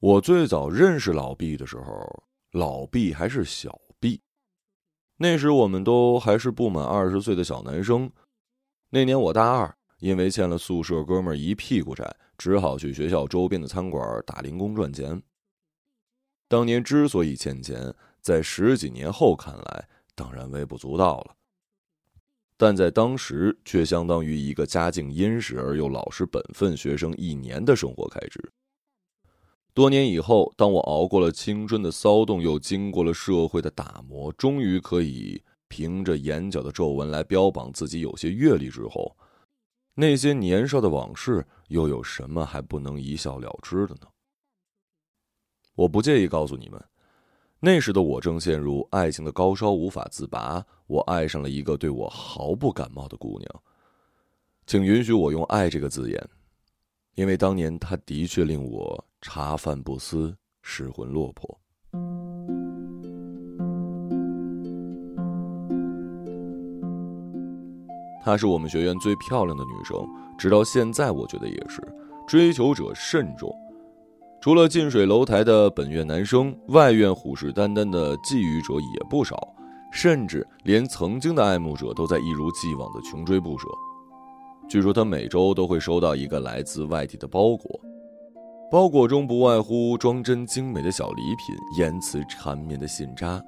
我最早认识老毕的时候，老毕还是小毕。那时我们都还是不满二十岁的小男生。那年我大二，因为欠了宿舍哥们儿一屁股债，只好去学校周边的餐馆打零工赚钱。当年之所以欠钱，在十几年后看来，当然微不足道了。但在当时，却相当于一个家境殷实而又老实本分学生一年的生活开支。多年以后，当我熬过了青春的骚动，又经过了社会的打磨，终于可以凭着眼角的皱纹来标榜自己有些阅历之后，那些年少的往事又有什么还不能一笑了之的呢？我不介意告诉你们，那时的我正陷入爱情的高烧无法自拔。我爱上了一个对我毫不感冒的姑娘，请允许我用“爱”这个字眼，因为当年她的确令我。茶饭不思，失魂落魄。她是我们学院最漂亮的女生，直到现在，我觉得也是。追求者甚众，除了近水楼台的本院男生，外院虎视眈眈的觊觎者也不少，甚至连曾经的爱慕者都在一如既往的穷追不舍。据说他每周都会收到一个来自外地的包裹。包裹中不外乎装帧精美的小礼品、言辞缠绵的信札。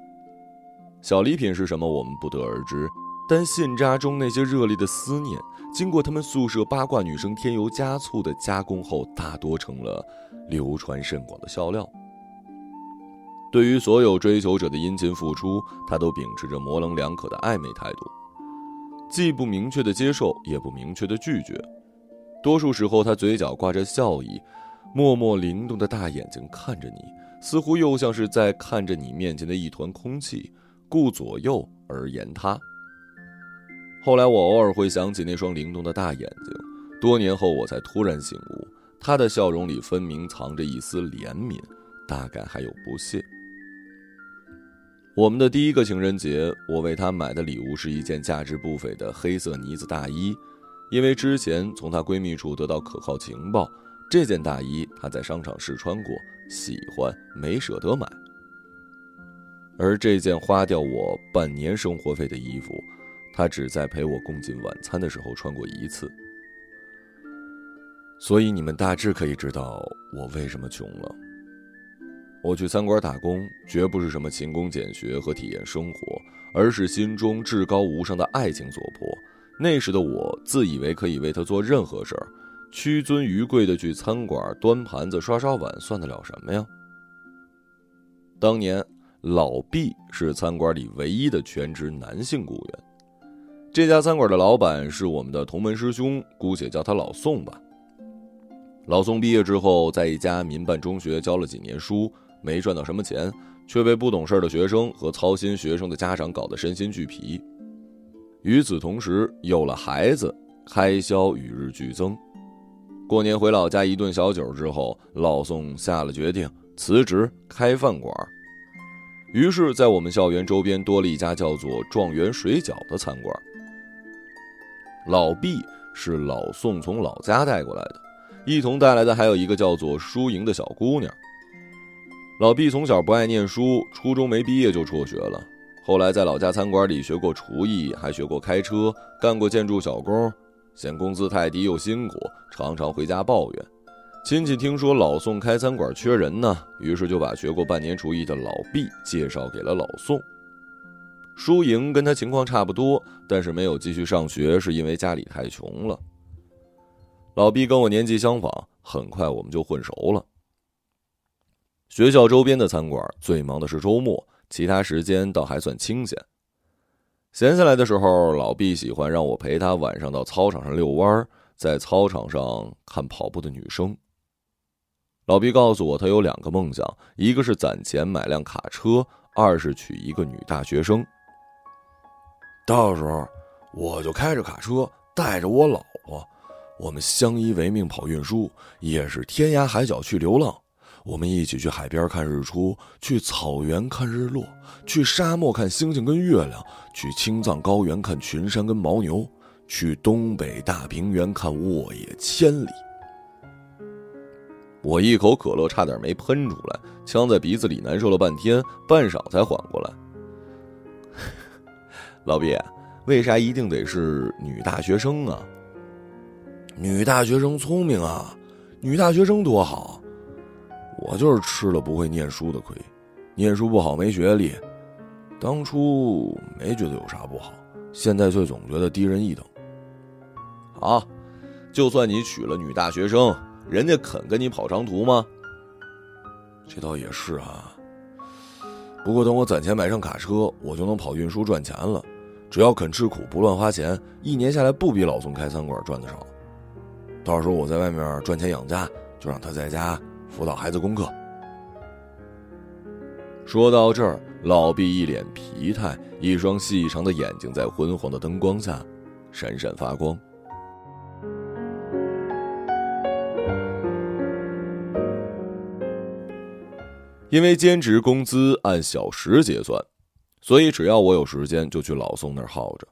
小礼品是什么，我们不得而知，但信札中那些热烈的思念，经过他们宿舍八卦女生添油加醋的加工后，大多成了流传甚广的笑料。对于所有追求者的殷勤付出，他都秉持着模棱两可的暧昧态度，既不明确的接受，也不明确的拒绝。多数时候，他嘴角挂着笑意。默默灵动的大眼睛看着你，似乎又像是在看着你面前的一团空气，顾左右而言他。后来我偶尔会想起那双灵动的大眼睛，多年后我才突然醒悟，他的笑容里分明藏着一丝怜悯，大概还有不屑。我们的第一个情人节，我为她买的礼物是一件价值不菲的黑色呢子大衣，因为之前从她闺蜜处得到可靠情报。这件大衣她在商场试穿过，喜欢没舍得买。而这件花掉我半年生活费的衣服，她只在陪我共进晚餐的时候穿过一次。所以你们大致可以知道我为什么穷了。我去餐馆打工，绝不是什么勤工俭学和体验生活，而是心中至高无上的爱情所迫。那时的我自以为可以为他做任何事儿。屈尊于贵的去餐馆端盘子、刷刷碗，算得了什么呀？当年老毕是餐馆里唯一的全职男性雇员。这家餐馆的老板是我们的同门师兄，姑且叫他老宋吧。老宋毕业之后，在一家民办中学教了几年书，没赚到什么钱，却被不懂事的学生和操心学生的家长搞得身心俱疲。与此同时，有了孩子，开销与日俱增。过年回老家一顿小酒之后，老宋下了决定辞职开饭馆。于是，在我们校园周边多了一家叫做“状元水饺”的餐馆。老毕是老宋从老家带过来的，一同带来的还有一个叫做舒莹的小姑娘。老毕从小不爱念书，初中没毕业就辍学了，后来在老家餐馆里学过厨艺，还学过开车，干过建筑小工。嫌工资太低又辛苦，常常回家抱怨。亲戚听说老宋开餐馆缺人呢，于是就把学过半年厨艺的老毕介绍给了老宋。舒莹跟他情况差不多，但是没有继续上学，是因为家里太穷了。老毕跟我年纪相仿，很快我们就混熟了。学校周边的餐馆最忙的是周末，其他时间倒还算清闲。闲下来的时候，老毕喜欢让我陪他晚上到操场上遛弯，在操场上看跑步的女生。老毕告诉我，他有两个梦想：一个是攒钱买辆卡车，二是娶一个女大学生。到时候，我就开着卡车，带着我老婆，我们相依为命跑运输，也是天涯海角去流浪。我们一起去海边看日出，去草原看日落，去沙漠看星星跟月亮，去青藏高原看群山跟牦牛，去东北大平原看沃野千里。我一口可乐差点没喷出来，呛在鼻子里难受了半天，半晌才缓过来。老毕，为啥一定得是女大学生啊？女大学生聪明啊，女大学生多好。我就是吃了不会念书的亏，念书不好没学历，当初没觉得有啥不好，现在却总觉得低人一等。好，就算你娶了女大学生。人家肯跟你跑长途吗？这倒也是啊。不过等我攒钱买上卡车，我就能跑运输赚钱了。只要肯吃苦，不乱花钱，一年下来不比老宋开餐馆赚的少。到时候我在外面赚钱养家，就让他在家辅导孩子功课。说到这儿，老毕一脸疲态，一双细长的眼睛在昏黄的灯光下闪闪发光。因为兼职工资按小时结算，所以只要我有时间就去老宋那儿耗着。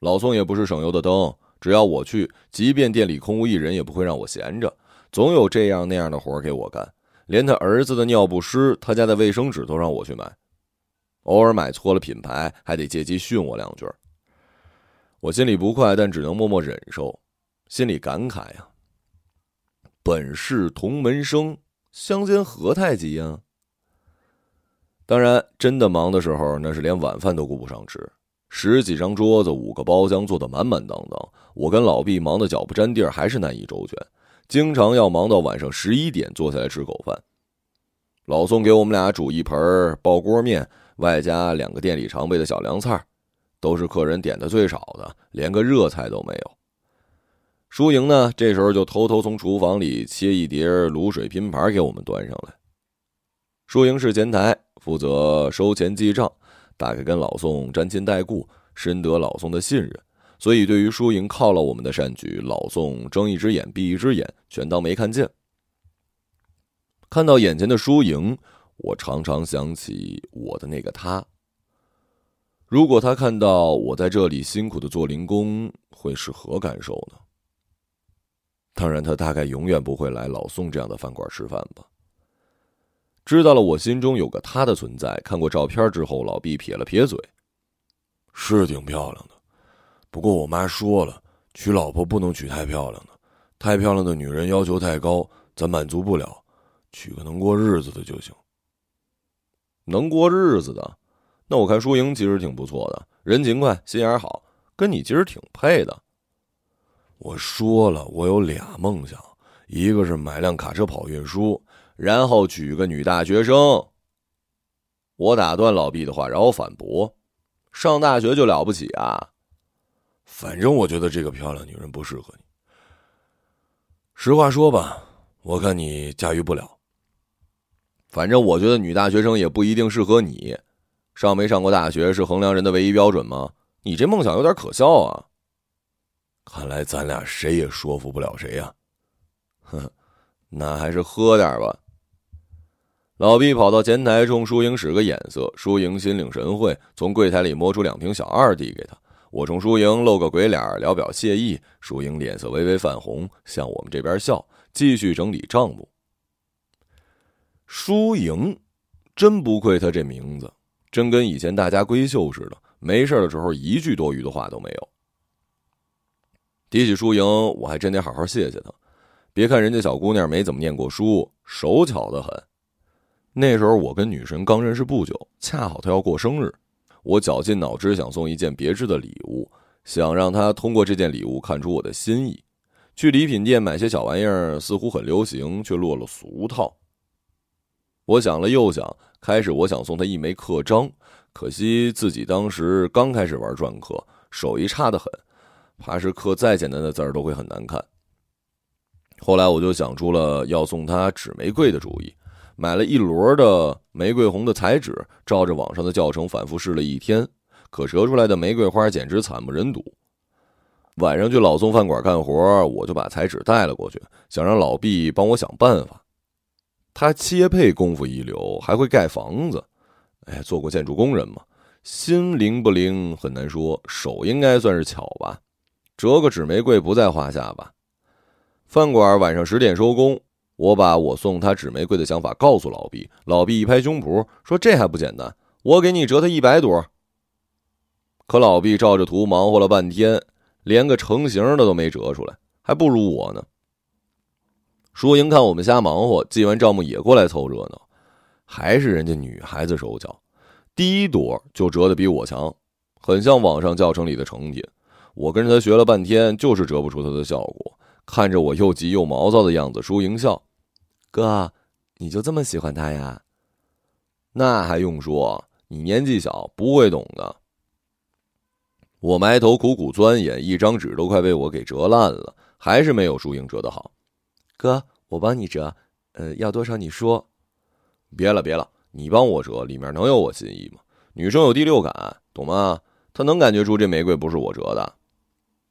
老宋也不是省油的灯，只要我去，即便店里空无一人，也不会让我闲着，总有这样那样的活给我干。连他儿子的尿不湿、他家的卫生纸都让我去买，偶尔买错了品牌，还得借机训我两句。我心里不快，但只能默默忍受，心里感慨呀：“本是同门生，相煎何太急呀。”当然，真的忙的时候，那是连晚饭都顾不上吃。十几张桌子，五个包厢，坐得满满当当。我跟老毕忙得脚不沾地儿，还是难以周全，经常要忙到晚上十一点坐下来吃口饭。老宋给我们俩煮一盆爆锅面，外加两个店里常备的小凉菜，都是客人点的最少的，连个热菜都没有。输赢呢，这时候就偷偷从厨房里切一碟卤水拼盘给我们端上来。输赢是前台。负责收钱记账，大概跟老宋沾亲带故，深得老宋的信任，所以对于输赢犒劳我们的善举，老宋睁一只眼闭一只眼，全当没看见。看到眼前的输赢，我常常想起我的那个他。如果他看到我在这里辛苦的做零工，会是何感受呢？当然，他大概永远不会来老宋这样的饭馆吃饭吧。知道了，我心中有个他的存在。看过照片之后，老毕撇了撇嘴：“是挺漂亮的，不过我妈说了，娶老婆不能娶太漂亮的，太漂亮的女人要求太高，咱满足不了，娶个能过日子的就行。能过日子的，那我看输赢其实挺不错的，人勤快，心眼好，跟你其实挺配的。我说了，我有俩梦想，一个是买辆卡车跑运输。”然后娶个女大学生。我打断老毕的话，然后反驳：“上大学就了不起啊？反正我觉得这个漂亮女人不适合你。实话说吧，我看你驾驭不了。反正我觉得女大学生也不一定适合你。上没上过大学是衡量人的唯一标准吗？你这梦想有点可笑啊！看来咱俩谁也说服不了谁呀。哼，那还是喝点吧。”老毕跑到前台冲输赢使个眼色，输赢心领神会，从柜台里摸出两瓶小二递给他。我冲输赢露个鬼脸，聊表谢意。输赢脸色微微泛红，向我们这边笑，继续整理账目。输赢，真不愧他这名字，真跟以前大家闺秀似的，没事的时候一句多余的话都没有。提起输赢，我还真得好好谢谢他。别看人家小姑娘没怎么念过书，手巧的很。那时候我跟女神刚认识不久，恰好她要过生日，我绞尽脑汁想送一件别致的礼物，想让他通过这件礼物看出我的心意。去礼品店买些小玩意儿似乎很流行，却落了俗套。我想了又想，开始我想送他一枚刻章，可惜自己当时刚开始玩篆刻，手艺差得很，怕是刻再简单的字儿都会很难看。后来我就想出了要送他纸玫瑰的主意。买了一摞的玫瑰红的彩纸，照着网上的教程反复试了一天，可折出来的玫瑰花简直惨不忍睹。晚上去老宋饭馆干活，我就把彩纸带了过去，想让老毕帮我想办法。他切配功夫一流，还会盖房子，哎，做过建筑工人嘛，心灵不灵很难说，手应该算是巧吧，折个纸玫瑰不在话下吧。饭馆晚上十点收工。我把我送他纸玫瑰的想法告诉老毕，老毕一拍胸脯说：“这还不简单，我给你折他一百朵。”可老毕照着图忙活了半天，连个成型的都没折出来，还不如我呢。淑英看我们瞎忙活，记完账目也过来凑热闹，还是人家女孩子手巧，第一朵就折得比我强，很像网上教程里的成品。我跟着他学了半天，就是折不出他的效果。看着我又急又毛躁的样子，淑英笑。哥，你就这么喜欢他呀？那还用说？你年纪小，不会懂的。我埋头苦苦钻研，一张纸都快被我给折烂了，还是没有淑英折得好。哥，我帮你折，呃，要多少你说。别了别了，你帮我折，里面能有我心意吗？女生有第六感，懂吗？她能感觉出这玫瑰不是我折的。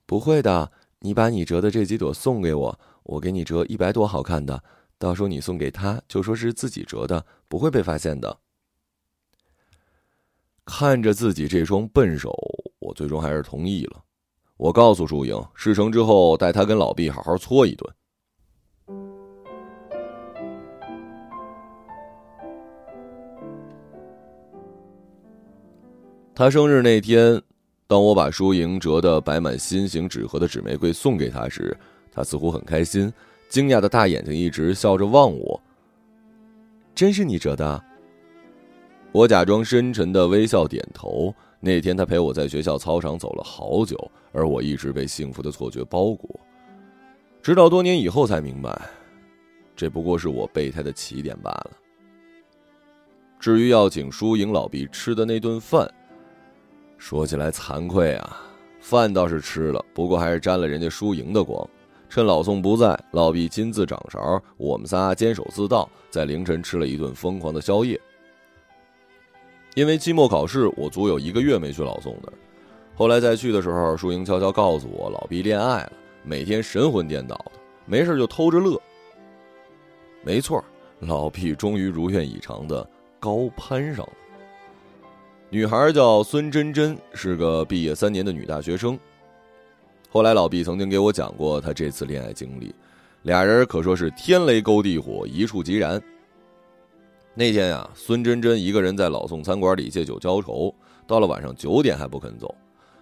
不会的，你把你折的这几朵送给我，我给你折一百朵好看的。到时候你送给他，就说是自己折的，不会被发现的。看着自己这双笨手，我最终还是同意了。我告诉朱莹，事成之后带他跟老毕好好搓一顿。他生日那天，当我把淑英折的摆满心形纸盒的纸玫瑰送给他时，他似乎很开心。惊讶的大眼睛一直笑着望我。真是你折的？我假装深沉的微笑点头。那天他陪我在学校操场走了好久，而我一直被幸福的错觉包裹。直到多年以后才明白，这不过是我备胎的起点罢了。至于要请输赢老毕吃的那顿饭，说起来惭愧啊，饭倒是吃了，不过还是沾了人家输赢的光。趁老宋不在，老毕亲自掌勺，我们仨监守自盗，在凌晨吃了一顿疯狂的宵夜。因为期末考试，我足有一个月没去老宋那儿。后来再去的时候，淑英悄悄告诉我，老毕恋爱了，每天神魂颠倒的，没事就偷着乐。没错，老毕终于如愿以偿的高攀上了。女孩叫孙真真，是个毕业三年的女大学生。后来老毕曾经给我讲过他这次恋爱经历，俩人可说是天雷勾地火，一触即燃。那天呀，孙真真一个人在老宋餐馆里借酒浇愁，到了晚上九点还不肯走，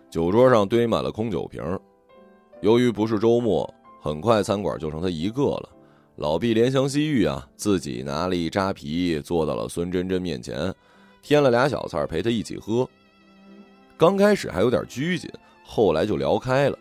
酒桌上堆满了空酒瓶。由于不是周末，很快餐馆就剩他一个了。老毕怜香惜玉啊，自己拿了一扎啤坐到了孙真真面前，添了俩小菜陪他一起喝。刚开始还有点拘谨，后来就聊开了。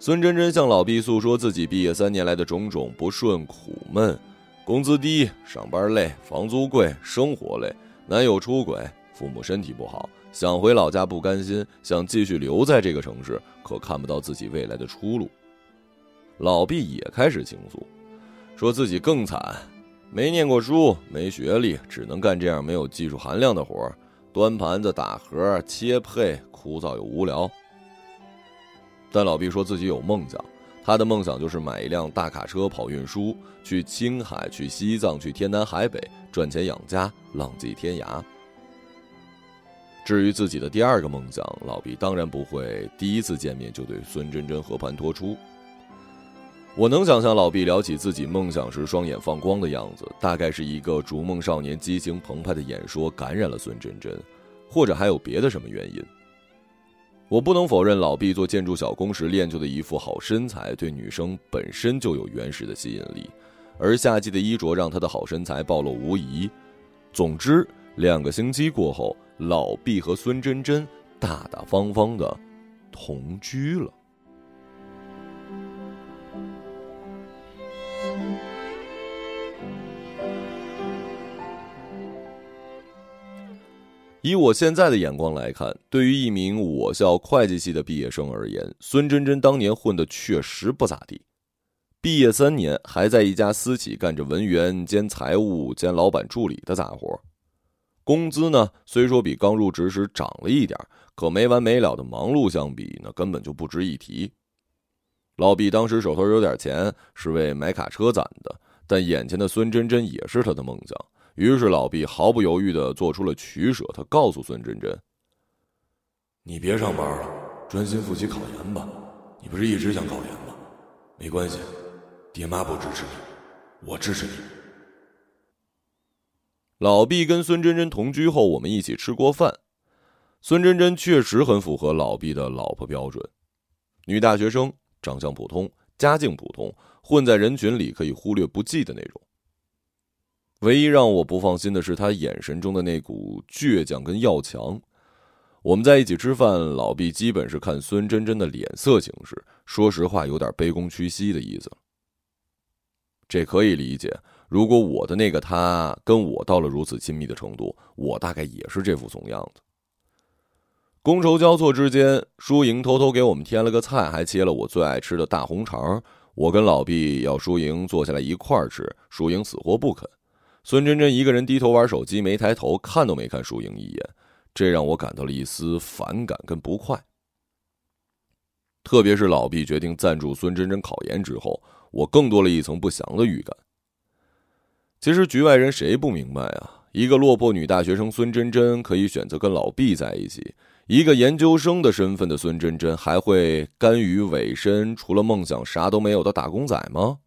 孙真真向老毕诉说自己毕业三年来的种种不顺、苦闷，工资低、上班累、房租贵、生活累，男友出轨，父母身体不好，想回老家不甘心，想继续留在这个城市，可看不到自己未来的出路。老毕也开始倾诉，说自己更惨，没念过书，没学历，只能干这样没有技术含量的活儿端盘子、打盒、切配，枯燥又无聊。但老毕说自己有梦想，他的梦想就是买一辆大卡车跑运输，去青海、去西藏、去天南海北赚钱养家，浪迹天涯。至于自己的第二个梦想，老毕当然不会第一次见面就对孙真真和盘托出。我能想象老毕聊起自己梦想时双眼放光的样子，大概是一个逐梦少年激情澎湃的演说感染了孙真真，或者还有别的什么原因。我不能否认，老毕做建筑小工时练就的一副好身材，对女生本身就有原始的吸引力，而夏季的衣着让他的好身材暴露无遗。总之，两个星期过后，老毕和孙真真大大方方的同居了。以我现在的眼光来看，对于一名我校会计系的毕业生而言，孙真真当年混的确实不咋地。毕业三年，还在一家私企干着文员兼财务兼老板助理的杂活，工资呢虽说比刚入职时涨了一点，可没完没了的忙碌相比，那根本就不值一提。老毕当时手头有点钱，是为买卡车攒的，但眼前的孙真真也是他的梦想。于是老毕毫不犹豫的做出了取舍，他告诉孙真真：“你别上班了，专心复习考研吧。你不是一直想考研吗？没关系，爹妈不支持你，我支持你。老毕跟孙真真同居后，我们一起吃过饭。孙真真确实很符合老毕的老婆标准，女大学生，长相普通，家境普通，混在人群里可以忽略不计的那种。唯一让我不放心的是他眼神中的那股倔强跟要强。我们在一起吃饭，老毕基本是看孙真真的脸色行事，说实话，有点卑躬屈膝的意思。这可以理解，如果我的那个他跟我到了如此亲密的程度，我大概也是这副怂样子。觥筹交错之间，输赢偷偷给我们添了个菜，还切了我最爱吃的大红肠。我跟老毕要输赢坐下来一块儿吃，输赢死活不肯。孙真真一个人低头玩手机，没抬头，看都没看输赢一眼，这让我感到了一丝反感跟不快。特别是老毕决定赞助孙真真考研之后，我更多了一层不祥的预感。其实局外人谁不明白啊？一个落魄女大学生孙真真可以选择跟老毕在一起。一个研究生的身份的孙真真还会甘于委身，除了梦想啥都没有的打工仔吗？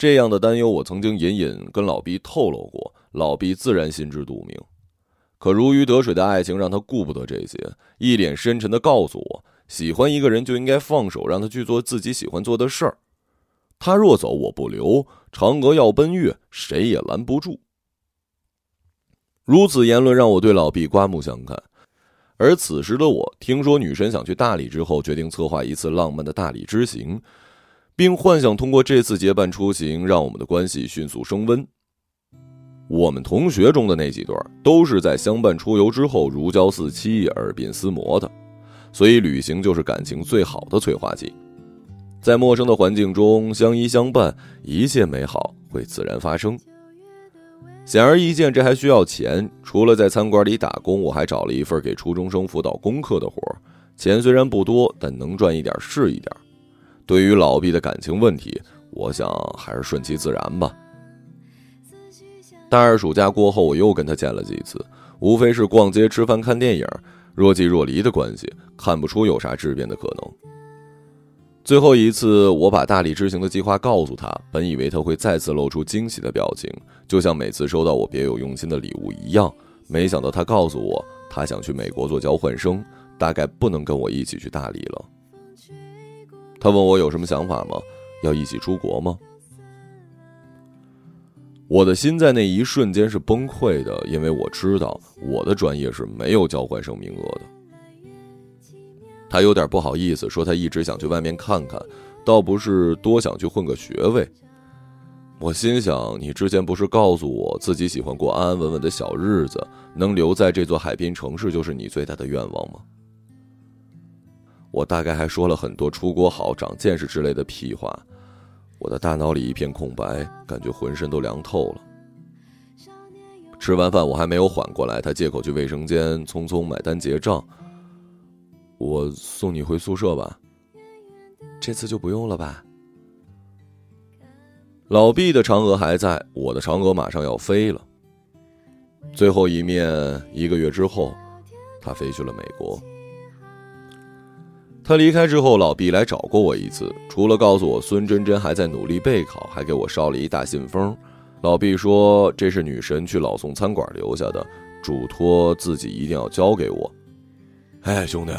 这样的担忧，我曾经隐隐跟老毕透露过，老毕自然心知肚明。可如鱼得水的爱情让他顾不得这些，一脸深沉的告诉我：喜欢一个人就应该放手，让他去做自己喜欢做的事儿。他若走，我不留；嫦娥要奔月，谁也拦不住。如此言论让我对老毕刮目相看。而此时的我，听说女神想去大理之后，决定策划一次浪漫的大理之行，并幻想通过这次结伴出行，让我们的关系迅速升温。我们同学中的那几对，都是在相伴出游之后如胶似漆、耳鬓厮磨的，所以旅行就是感情最好的催化剂。在陌生的环境中相依相伴，一切美好会自然发生。显而易见，这还需要钱。除了在餐馆里打工，我还找了一份给初中生辅导功课的活儿。钱虽然不多，但能赚一点是一点。对于老毕的感情问题，我想还是顺其自然吧。大二暑假过后，我又跟他见了几次，无非是逛街、吃饭、看电影，若即若离的关系，看不出有啥质变的可能。最后一次，我把大理之行的计划告诉他，本以为他会再次露出惊喜的表情，就像每次收到我别有用心的礼物一样。没想到他告诉我，他想去美国做交换生，大概不能跟我一起去大理了。他问我有什么想法吗？要一起出国吗？我的心在那一瞬间是崩溃的，因为我知道我的专业是没有交换生名额的。他有点不好意思，说他一直想去外面看看，倒不是多想去混个学位。我心想，你之前不是告诉我自己喜欢过安安稳稳的小日子，能留在这座海滨城市就是你最大的愿望吗？我大概还说了很多出国好、长见识之类的屁话，我的大脑里一片空白，感觉浑身都凉透了。吃完饭我还没有缓过来，他借口去卫生间，匆匆买单结账。我送你回宿舍吧，这次就不用了吧。老毕的嫦娥还在，我的嫦娥马上要飞了。最后一面，一个月之后，他飞去了美国。他离开之后，老毕来找过我一次，除了告诉我孙真真还在努力备考，还给我捎了一大信封。老毕说这是女神去老宋餐馆留下的，嘱托自己一定要交给我。哎，兄弟。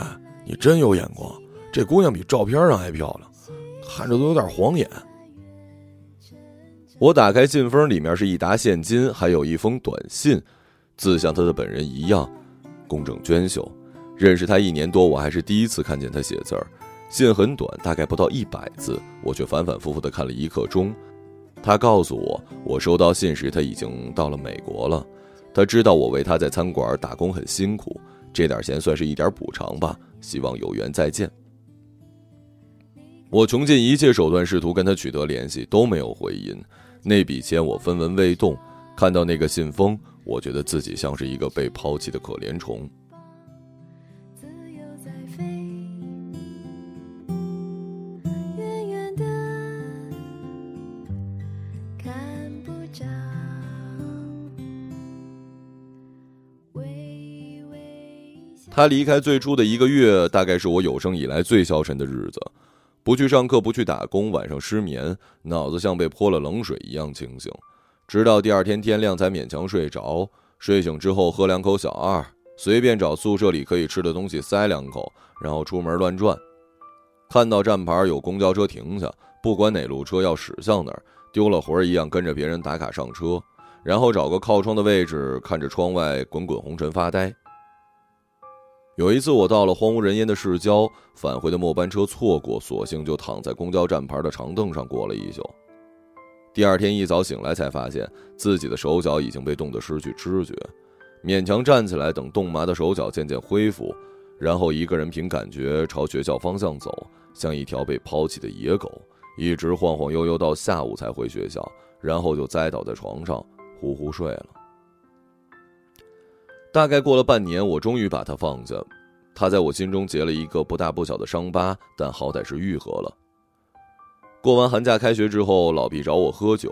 你真有眼光，这姑娘比照片上还漂亮，看着都有点晃眼。我打开信封，里面是一沓现金，还有一封短信，字像她的本人一样，工整娟秀。认识他一年多，我还是第一次看见他写字儿。信很短，大概不到一百字，我却反反复复的看了一刻钟。他告诉我，我收到信时，他已经到了美国了。他知道我为他在餐馆打工很辛苦，这点钱算是一点补偿吧。希望有缘再见。我穷尽一切手段试图跟他取得联系，都没有回音。那笔钱我分文未动。看到那个信封，我觉得自己像是一个被抛弃的可怜虫。他离开最初的一个月，大概是我有生以来最消沉的日子。不去上课，不去打工，晚上失眠，脑子像被泼了冷水一样清醒，直到第二天天亮才勉强睡着。睡醒之后喝两口小二，随便找宿舍里可以吃的东西塞两口，然后出门乱转。看到站牌有公交车停下，不管哪路车要驶向哪儿，丢了魂儿一样跟着别人打卡上车，然后找个靠窗的位置看着窗外滚滚红尘发呆。有一次，我到了荒无人烟的市郊，返回的末班车错过，索性就躺在公交站牌的长凳上过了一宿。第二天一早醒来，才发现自己的手脚已经被冻得失去知觉，勉强站起来，等冻麻的手脚渐渐恢复，然后一个人凭感觉朝学校方向走，像一条被抛弃的野狗，一直晃晃悠悠到下午才回学校，然后就栽倒在床上呼呼睡了。大概过了半年，我终于把他放下。他在我心中结了一个不大不小的伤疤，但好歹是愈合了。过完寒假开学之后，老毕找我喝酒，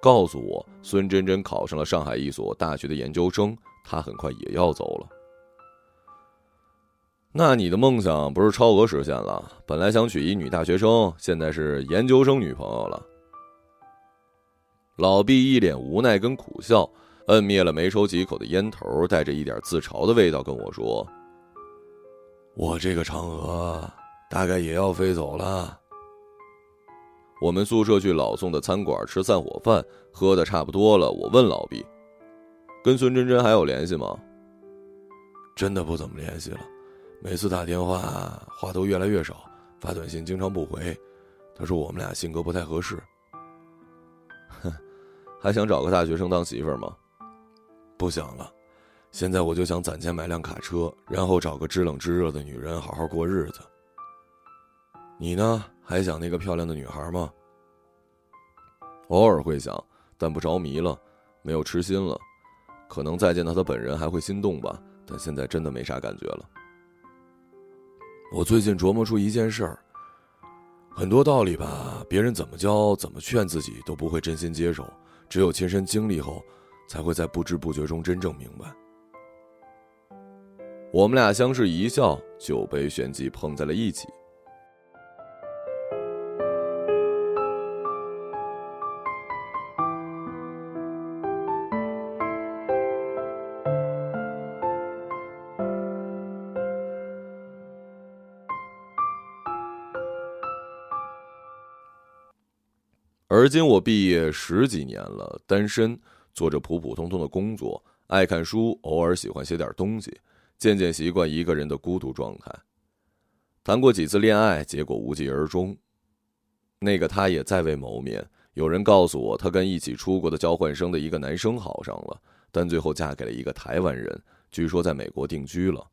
告诉我孙真真考上了上海一所大学的研究生，他很快也要走了。那你的梦想不是超额实现了？本来想娶一女大学生，现在是研究生女朋友了。老毕一脸无奈跟苦笑。摁灭了没抽几口的烟头，带着一点自嘲的味道跟我说：“我这个嫦娥大概也要飞走了。”我们宿舍去老宋的餐馆吃散伙饭，喝的差不多了。我问老毕：“跟孙真真还有联系吗？”“真的不怎么联系了，每次打电话话都越来越少，发短信经常不回。他说我们俩性格不太合适。”“哼，还想找个大学生当媳妇儿吗？”不想了，现在我就想攒钱买辆卡车，然后找个知冷知热的女人好好过日子。你呢？还想那个漂亮的女孩吗？偶尔会想，但不着迷了，没有痴心了。可能再见到她本人还会心动吧，但现在真的没啥感觉了。我最近琢磨出一件事儿，很多道理吧，别人怎么教、怎么劝自己都不会真心接受，只有亲身经历后。才会在不知不觉中真正明白。我们俩相视一笑，酒杯旋即碰在了一起。而今我毕业十几年了，单身。做着普普通通的工作，爱看书，偶尔喜欢写点东西，渐渐习惯一个人的孤独状态。谈过几次恋爱，结果无疾而终。那个他也再未谋面。有人告诉我，他跟一起出国的交换生的一个男生好上了，但最后嫁给了一个台湾人，据说在美国定居了。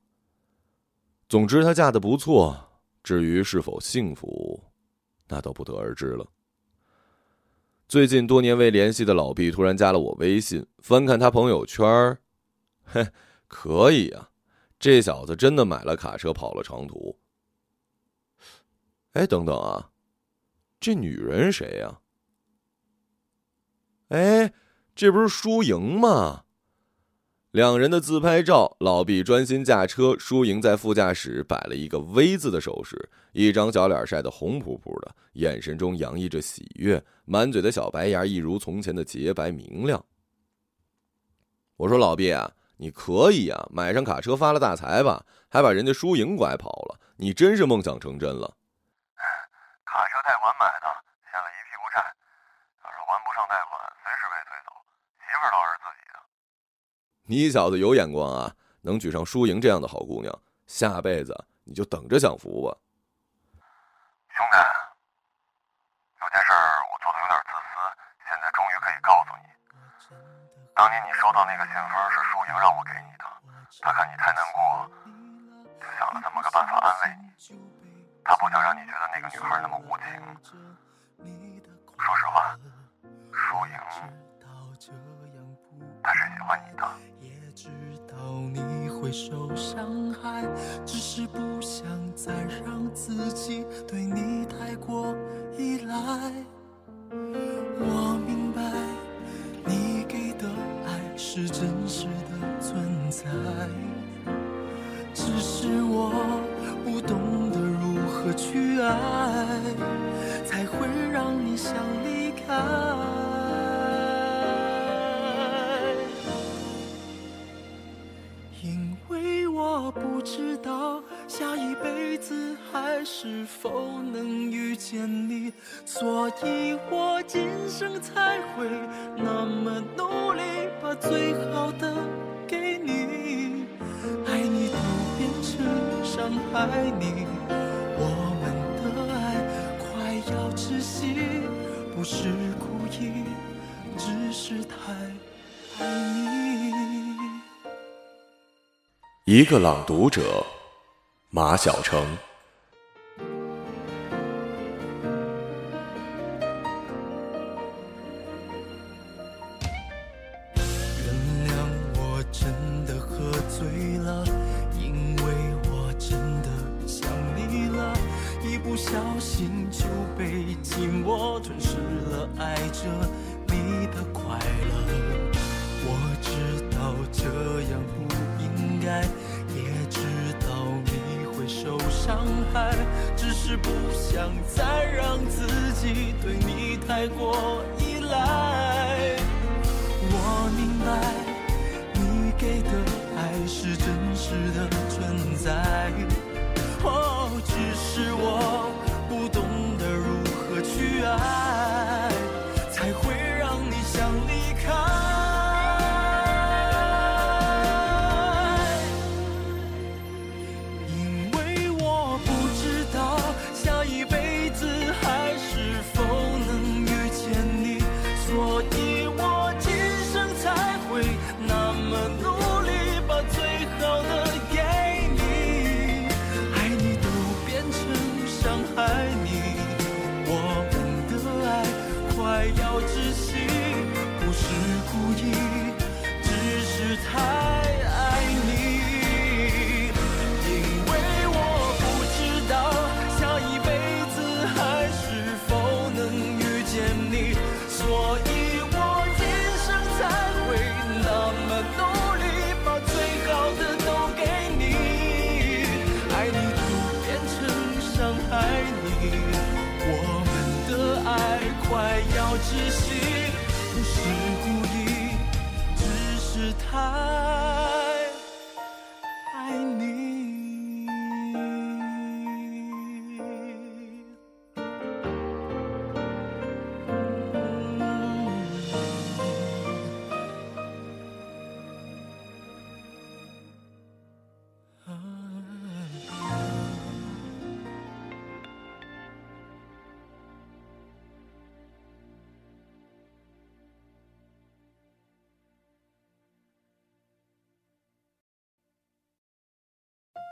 总之，她嫁的不错。至于是否幸福，那都不得而知了。最近多年未联系的老毕突然加了我微信，翻看他朋友圈儿 嘿，可以啊，这小子真的买了卡车跑了长途。哎，等等啊，这女人谁呀？哎，这不是输赢吗？两人的自拍照，老毕专心驾车，输赢在副驾驶摆了一个 V 字的手势，一张小脸晒得红扑扑的，眼神中洋溢着喜悦，满嘴的小白牙一如从前的洁白明亮。我说老毕啊，你可以啊，买上卡车发了大财吧，还把人家输赢拐跑了，你真是梦想成真了。卡车贷款买的，欠了一屁股债，要是还不上贷款，随时被推走，媳妇儿倒是自己。你小子有眼光啊，能娶上输赢这样的好姑娘，下辈子你就等着享福吧。兄弟，有件事我做的有点自私，现在终于可以告诉你。当年你收到那个信封是输赢让我给你的，她看你太难过，就想了这么个办法安慰你。她不想让你觉得那个女孩那么无情。说实话，输赢，他是喜欢你的。受伤害，只是不想再让自己对你太过依赖。我明白你给的爱是真实的存在，只是我不懂得如何去。爱，才会让你想离开。知道下一辈子还是否能遇见你，所以我今生才会那么努力，把最好的给你。爱你都变成伤害你，我们的爱快要窒息，不是故意，只是太爱你。一个朗读者，马晓成。窒息，不是故意，只是太。